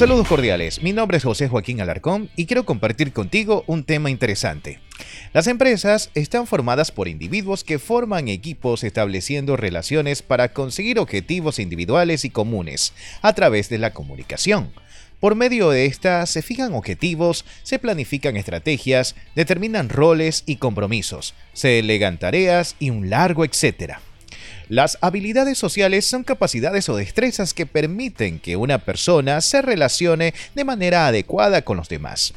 Saludos cordiales, mi nombre es José Joaquín Alarcón y quiero compartir contigo un tema interesante. Las empresas están formadas por individuos que forman equipos estableciendo relaciones para conseguir objetivos individuales y comunes a través de la comunicación. Por medio de estas se fijan objetivos, se planifican estrategias, determinan roles y compromisos, se delegan tareas y un largo etcétera. Las habilidades sociales son capacidades o destrezas que permiten que una persona se relacione de manera adecuada con los demás.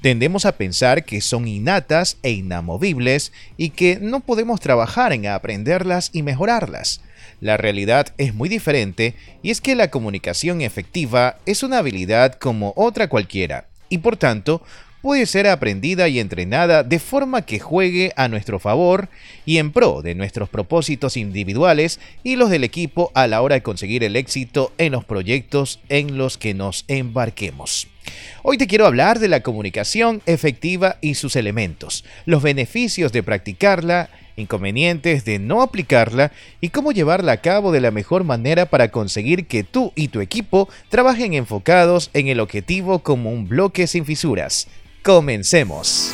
Tendemos a pensar que son innatas e inamovibles y que no podemos trabajar en aprenderlas y mejorarlas. La realidad es muy diferente y es que la comunicación efectiva es una habilidad como otra cualquiera y por tanto puede ser aprendida y entrenada de forma que juegue a nuestro favor y en pro de nuestros propósitos individuales y los del equipo a la hora de conseguir el éxito en los proyectos en los que nos embarquemos. Hoy te quiero hablar de la comunicación efectiva y sus elementos, los beneficios de practicarla, inconvenientes de no aplicarla y cómo llevarla a cabo de la mejor manera para conseguir que tú y tu equipo trabajen enfocados en el objetivo como un bloque sin fisuras. Comencemos.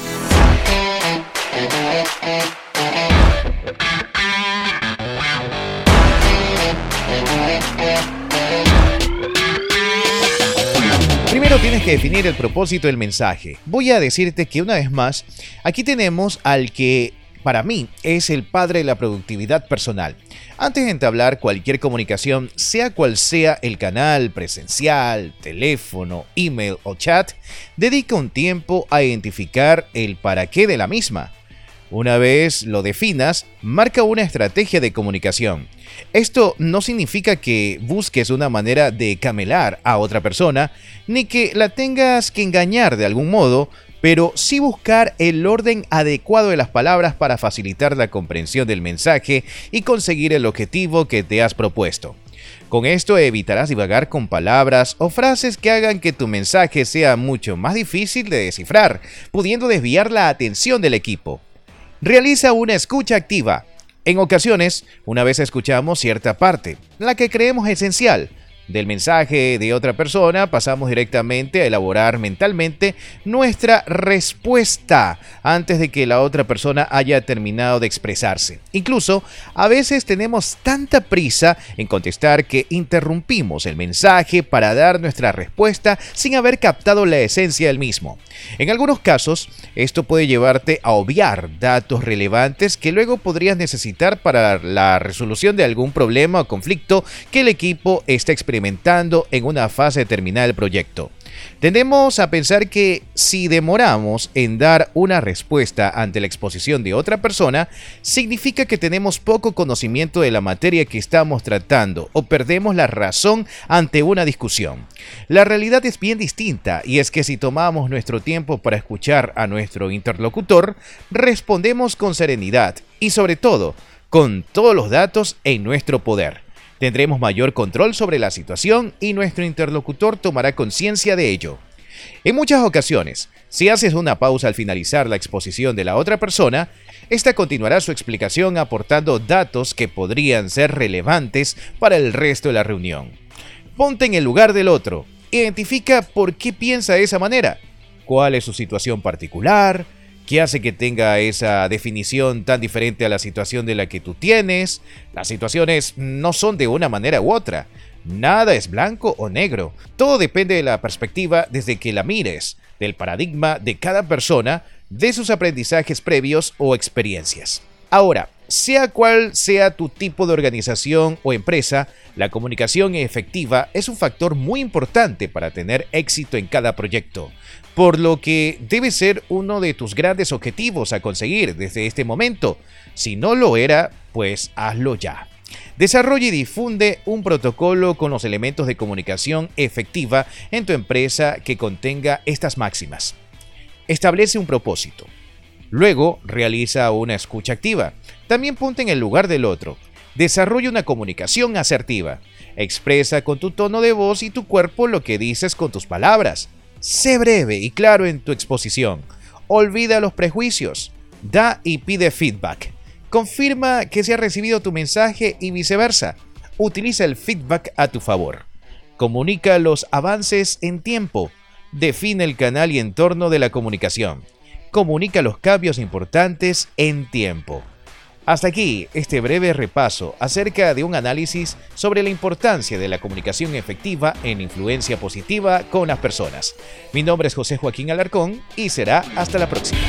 Primero tienes que definir el propósito del mensaje. Voy a decirte que una vez más, aquí tenemos al que para mí es el padre de la productividad personal. Antes de entablar cualquier comunicación, sea cual sea el canal, presencial, teléfono, email o chat, dedica un tiempo a identificar el para qué de la misma. Una vez lo definas, marca una estrategia de comunicación. Esto no significa que busques una manera de camelar a otra persona, ni que la tengas que engañar de algún modo, pero sí buscar el orden adecuado de las palabras para facilitar la comprensión del mensaje y conseguir el objetivo que te has propuesto. Con esto evitarás divagar con palabras o frases que hagan que tu mensaje sea mucho más difícil de descifrar, pudiendo desviar la atención del equipo. Realiza una escucha activa. En ocasiones, una vez escuchamos cierta parte, la que creemos esencial, del mensaje de otra persona, pasamos directamente a elaborar mentalmente nuestra respuesta antes de que la otra persona haya terminado de expresarse. Incluso, a veces tenemos tanta prisa en contestar que interrumpimos el mensaje para dar nuestra respuesta sin haber captado la esencia del mismo. En algunos casos, esto puede llevarte a obviar datos relevantes que luego podrías necesitar para la resolución de algún problema o conflicto que el equipo está experimentando experimentando en una fase terminal del proyecto. Tendemos a pensar que si demoramos en dar una respuesta ante la exposición de otra persona, significa que tenemos poco conocimiento de la materia que estamos tratando o perdemos la razón ante una discusión. La realidad es bien distinta y es que si tomamos nuestro tiempo para escuchar a nuestro interlocutor, respondemos con serenidad y sobre todo con todos los datos en nuestro poder. Tendremos mayor control sobre la situación y nuestro interlocutor tomará conciencia de ello. En muchas ocasiones, si haces una pausa al finalizar la exposición de la otra persona, esta continuará su explicación aportando datos que podrían ser relevantes para el resto de la reunión. Ponte en el lugar del otro. Identifica por qué piensa de esa manera. ¿Cuál es su situación particular? ¿Qué hace que tenga esa definición tan diferente a la situación de la que tú tienes? Las situaciones no son de una manera u otra. Nada es blanco o negro. Todo depende de la perspectiva desde que la mires, del paradigma de cada persona, de sus aprendizajes previos o experiencias. Ahora, sea cual sea tu tipo de organización o empresa, la comunicación efectiva es un factor muy importante para tener éxito en cada proyecto por lo que debe ser uno de tus grandes objetivos a conseguir desde este momento. Si no lo era, pues hazlo ya. Desarrolla y difunde un protocolo con los elementos de comunicación efectiva en tu empresa que contenga estas máximas. Establece un propósito. Luego, realiza una escucha activa. También ponte en el lugar del otro. Desarrolla una comunicación asertiva. Expresa con tu tono de voz y tu cuerpo lo que dices con tus palabras. Sé breve y claro en tu exposición. Olvida los prejuicios. Da y pide feedback. Confirma que se ha recibido tu mensaje y viceversa. Utiliza el feedback a tu favor. Comunica los avances en tiempo. Define el canal y entorno de la comunicación. Comunica los cambios importantes en tiempo. Hasta aquí este breve repaso acerca de un análisis sobre la importancia de la comunicación efectiva en influencia positiva con las personas. Mi nombre es José Joaquín Alarcón y será hasta la próxima.